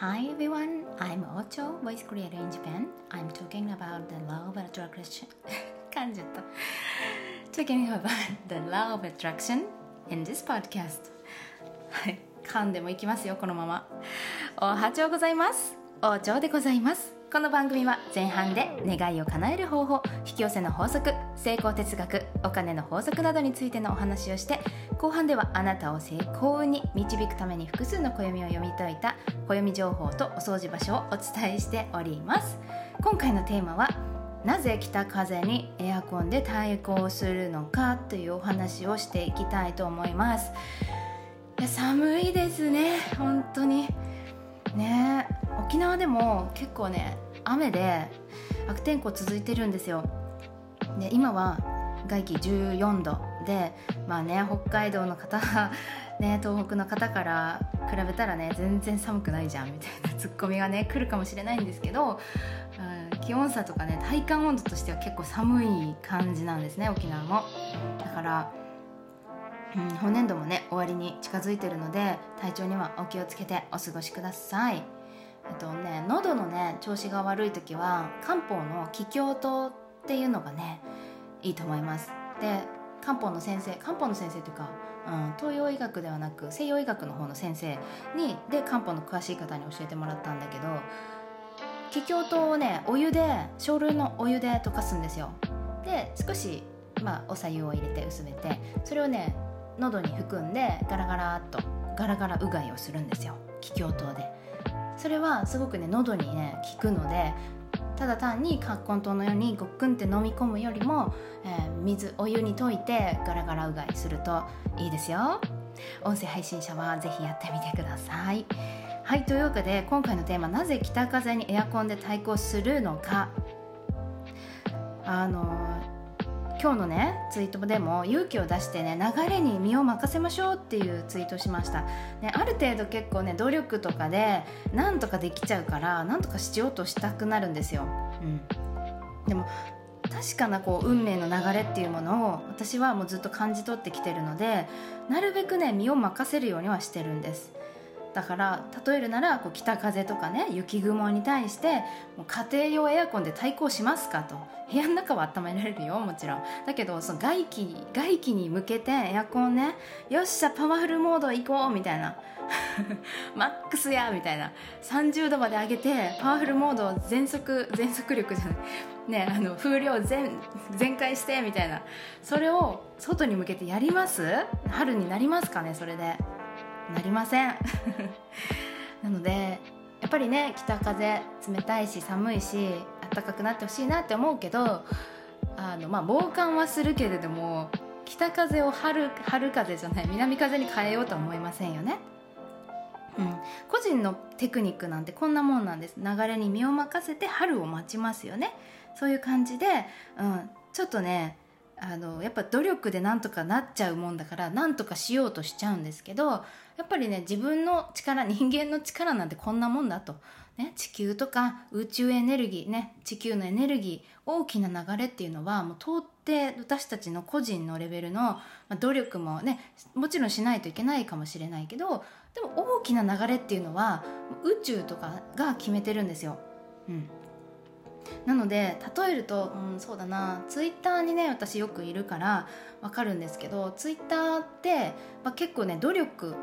Hi everyone, I'm Ocho, voice creator in Japan. I'm talking about the law of attraction. 噛んじゃった。talking about the law of attraction in this podcast. はい、噛んでもいきますよ、このまま。おはちょうございます。おちょうでございます。この番組は前半で願いを叶える方法、引き寄せの法則、成功哲学、お金の法則などについてのお話をして、後半ではあなたを成功に導くために複数の暦を読み解いた暦情報とお掃除場所をお伝えしております。今回のテーマはなぜ北風にエアコンで対抗するのかというお話をしていきたいと思います。寒いですね。沖縄でも結構ね雨で悪天候続いてるんですよ。で今は外気14度でまあね北海道の方 ね東北の方から比べたらね全然寒くないじゃんみたいな ツッコミがね来るかもしれないんですけど、うん、気温差とかね体感温度としては結構寒い感じなんですね沖縄も。だから、うん、本年度もね終わりに近づいてるので体調にはお気をつけてお過ごしください。えっとね喉のね調子が悪い時は漢方の気境糖っていうのがねいいと思います。で漢方の先生漢方の先生というか、うん、東洋医学ではなく西洋医学の方の先生にで漢方の詳しい方に教えてもらったんだけど気境糖をねお湯で少量のお湯で溶かすんですよ。で少し、まあ、おさゆを入れて薄めてそれをね喉に含んでガラガラっとガラガラうがいをするんですよ。気境糖で。それはすごくね喉にね効くのでただ単に葛根糖のようにごっくんって飲み込むよりも、えー、水お湯に溶いてガラガラうがいするといいですよ。音声配信者はぜひやってみてください。はいというわけで今回のテーマなぜ北風にエアコンで対抗するのか。あの今日のねツイートでも勇気を出してね流れに身を任せましょうっていうツイートしました、ね、ある程度結構ね努力とかでなんとかできちゃうからなんとかしようとしたくなるんですよ、うん、でも確かなこう運命の流れっていうものを私はもうずっと感じ取ってきてるのでなるべくね身を任せるようにはしてるんですだから例えるならこう北風とかね雪雲に対してもう家庭用エアコンで対抗しますかと。部屋の中は温められるよもちろん。だけどその外気外気に向けてエアコンねよっしゃパワフルモード行こうみたいな。マックスやみたいな。30度まで上げてパワフルモード全速全速力じゃない。ねあの風量全全開してみたいな。それを外に向けてやります？春になりますかねそれで。なりません。なのでやっぱりね北風冷たいし寒いし暖かくなってほしいなって思うけどあの、まあ、防寒はするけれども北風を春春風じゃない南風に変えようとは思いませんよね。うん、個人のテクニックなんてこんなもんなんです。流れに身を任せて春を待ちますよね。そういう感じで、うん、ちょっとねあのやっぱ努力でなんとかなっちゃうもんだからなんとかしようとしちゃうんですけどやっぱりね自分の力 人間の力なんてこんなもんだと、ね、地球とか宇宙エネルギーね地球のエネルギー大きな流れっていうのはもう到底私たちの個人のレベルの、努力もねもちろんしないといけないかもしれないけどでも大きな流れっていうのは宇宙とかが決めてるんですよ。うんなので例えると、うん、そうだな。ツイッターにね私よくいるから分かるんですけどツイッターって、まあ、結構ね努力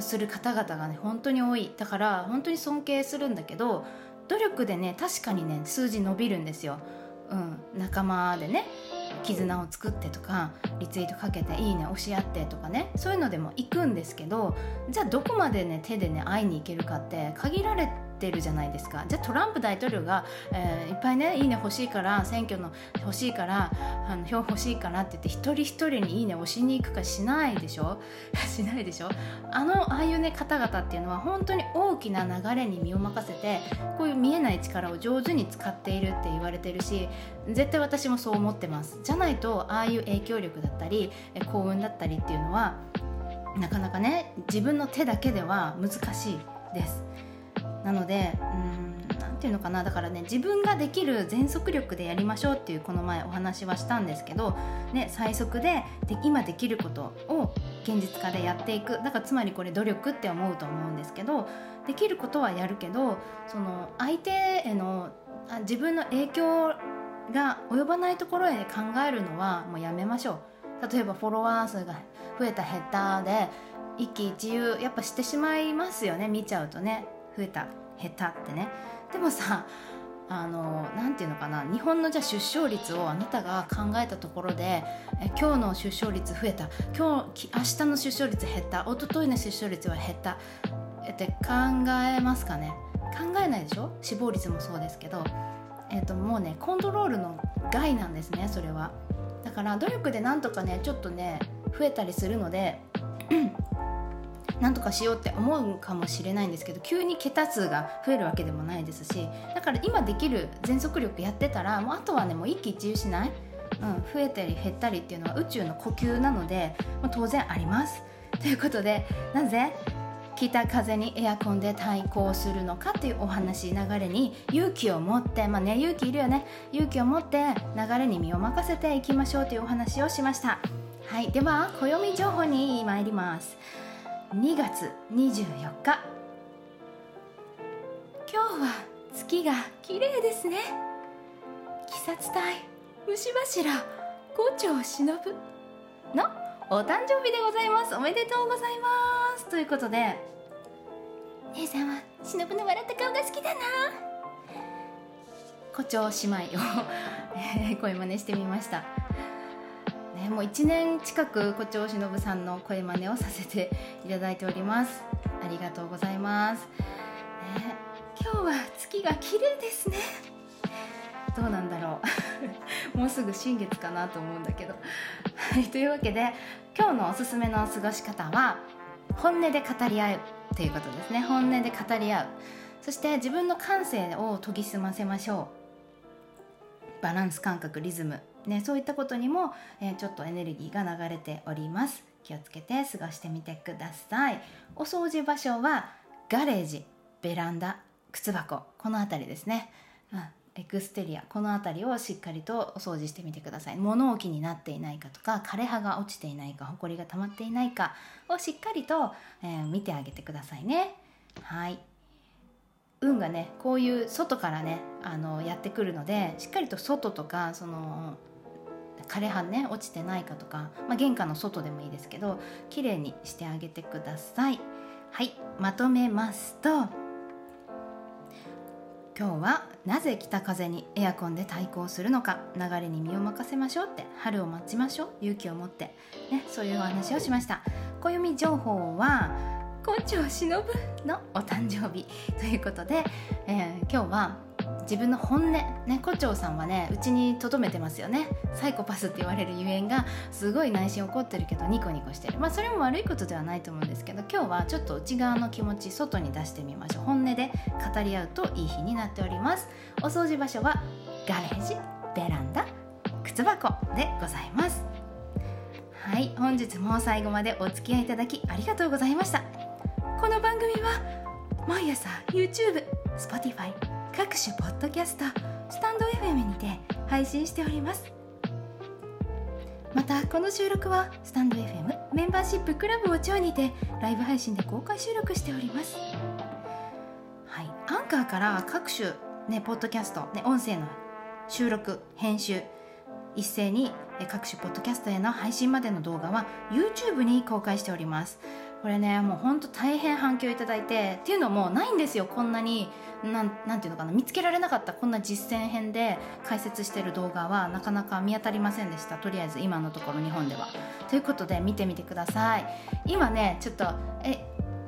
する方々がね本当に多い。だから本当に尊敬するんだけど努力でね確かにね数字伸びるんですよ、うん、仲間でね絆を作ってとかリツイートかけていいね押し合ってとかねそういうのでも行くんですけどじゃあどこまでね手でね会いに行けるかって限られててるじゃないですか。じゃあトランプ大統領が、えー、いっぱいねいいね欲しいから選挙の欲しいからあの票欲しいからって言って一人一人にいいね押しに行くかしないでしょ？しないでしょ？あのああいうね方々っていうのは本当に大きな流れに身を任せてこういう見えない力を上手に使っているって言われてるし絶対私もそう思ってます。じゃないとああいう影響力だったり幸運だったりっていうのはなかなかね自分の手だけでは難しいです。なのでうんなんていうのかなだからね自分ができる全速力でやりましょうっていうこの前お話はしたんですけど、ね、最速でで今できることを現実化でやっていく。だからつまりこれ努力って思うと思うんですけどできることはやるけどその相手への自分の影響が及ばないところへ考えるのはもうやめましょう。例えばフォロワー数が増えた減ったで一喜一憂やっぱしてしまいますよね見ちゃうとね。増えた減ったってね。でもさあのなんていうのかな。日本のじゃ出生率をあなたが考えたところでえ今日の出生率増えた。今日明日の出生率減った。一昨日の出生率は減った。って考えますかね。考えないでしょ？死亡率もそうですけど、えー、ともうねコントロールの害なんですねそれは。だから努力でなんとかねちょっとね増えたりするのでなんとかしようって思うかもしれないんですけど急に桁数が増えるわけでもないですしだから今できる全速力やってたらもうあとはねもう一喜一憂しない、うん、増えたり減ったりっていうのは宇宙の呼吸なので、まあ、当然あります。ということでなぜ北風にエアコンで対抗するのかっていうお話流れに勇気を持ってまあね勇気いるよね。勇気を持って流れに身を任せていきましょうというお話をしました。はいでは暦情報に参ります。2月24日。今日は月が綺麗ですね。鬼殺隊虫柱五丁忍。のお誕生日でございます。おめでとうございます。ということで姉さんは忍の笑った顔が好きだな。胡蝶姉妹を 声真似してみました。ね、もう1年近く胡蝶忍さんの声真似をさせていただいております。ありがとうございます、ね、今日は月が綺麗ですね。どうなんだろう。もうすぐ新月かなと思うんだけど。はいというわけで今日のおすすめの過ごし方は本音で語り合うということですね。本音で語り合う。そして自分の感性を研ぎ澄ませましょう。バランス感覚リズム。ね、そういったことにも、えー、ちょっとエネルギーが流れております。気をつけて過ごしてみてください。お掃除場所はガレージベランダ靴箱。この辺りですね、うん、エクステリア。この辺りをしっかりとお掃除してみてください。物置になっていないかとか枯れ葉が落ちていないかほこりが溜まっていないかをしっかりと、えー、見てあげてくださいね。はい。運がねこういう外からねあのやってくるのでしっかりと外とかその枯れ葉ね落ちてないかとか、まあ、玄関の外でもいいですけど綺麗にしてあげてください。はいまとめますと今日はなぜ北風にエアコンで対抗するのか流れに身を任せましょうって春を待ちましょう勇気を持って、ね、そういうお話をしました。暦情報は胡蝶忍のお誕生日ということで、えー、今日は自分の本音ね胡蝶さんはねうちに留めてますよね。サイコパスって言われるゆえんがすごい内心怒ってるけどニコニコしてる。まあそれも悪いことではないと思うんですけど今日はちょっと内側の気持ち外に出してみましょう。本音で語り合うといい日になっております。お掃除場所はガレージベランダ靴箱でございます。はい本日も最後までお付き合いいただきありがとうございました。この番組は毎朝 YouTube、Spotify 各種ポッドキャストスタンド FM にて配信しております。またこの収録はスタンド FM メンバーシップクラブを長にてライブ配信で公開収録しております。はい。アンカーから各種ねポッドキャスト、ね、音声の収録編集一斉に各種ポッドキャストへの配信までの動画は YouTube に公開しております。これねもうほんと大変反響いただいて。っていうのもないんですよ。こんなになんなんていうのかな。見つけられなかったこんな実践編で解説してる動画はなかなか見当たりませんでした。とりあえず今のところ日本では。ということで見てみてください。今ねちょっとえ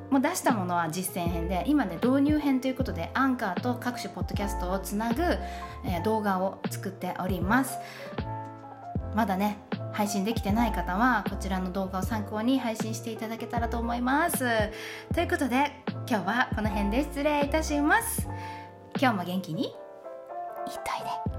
もう出したものは実践編で今ね導入編ということでアンカーと各種ポッドキャストをつなぐ、え、動画を作っております。まだね配信できてない方はこちらの動画を参考に配信していただけたらと思います。ということで今日はこの辺で失礼いたします。今日も元気にいっといで。